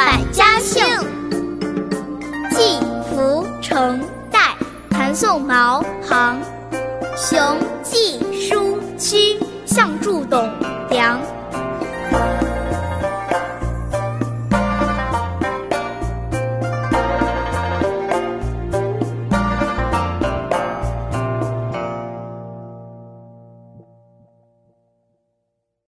百家姓，季福成代，谭宋毛杭熊。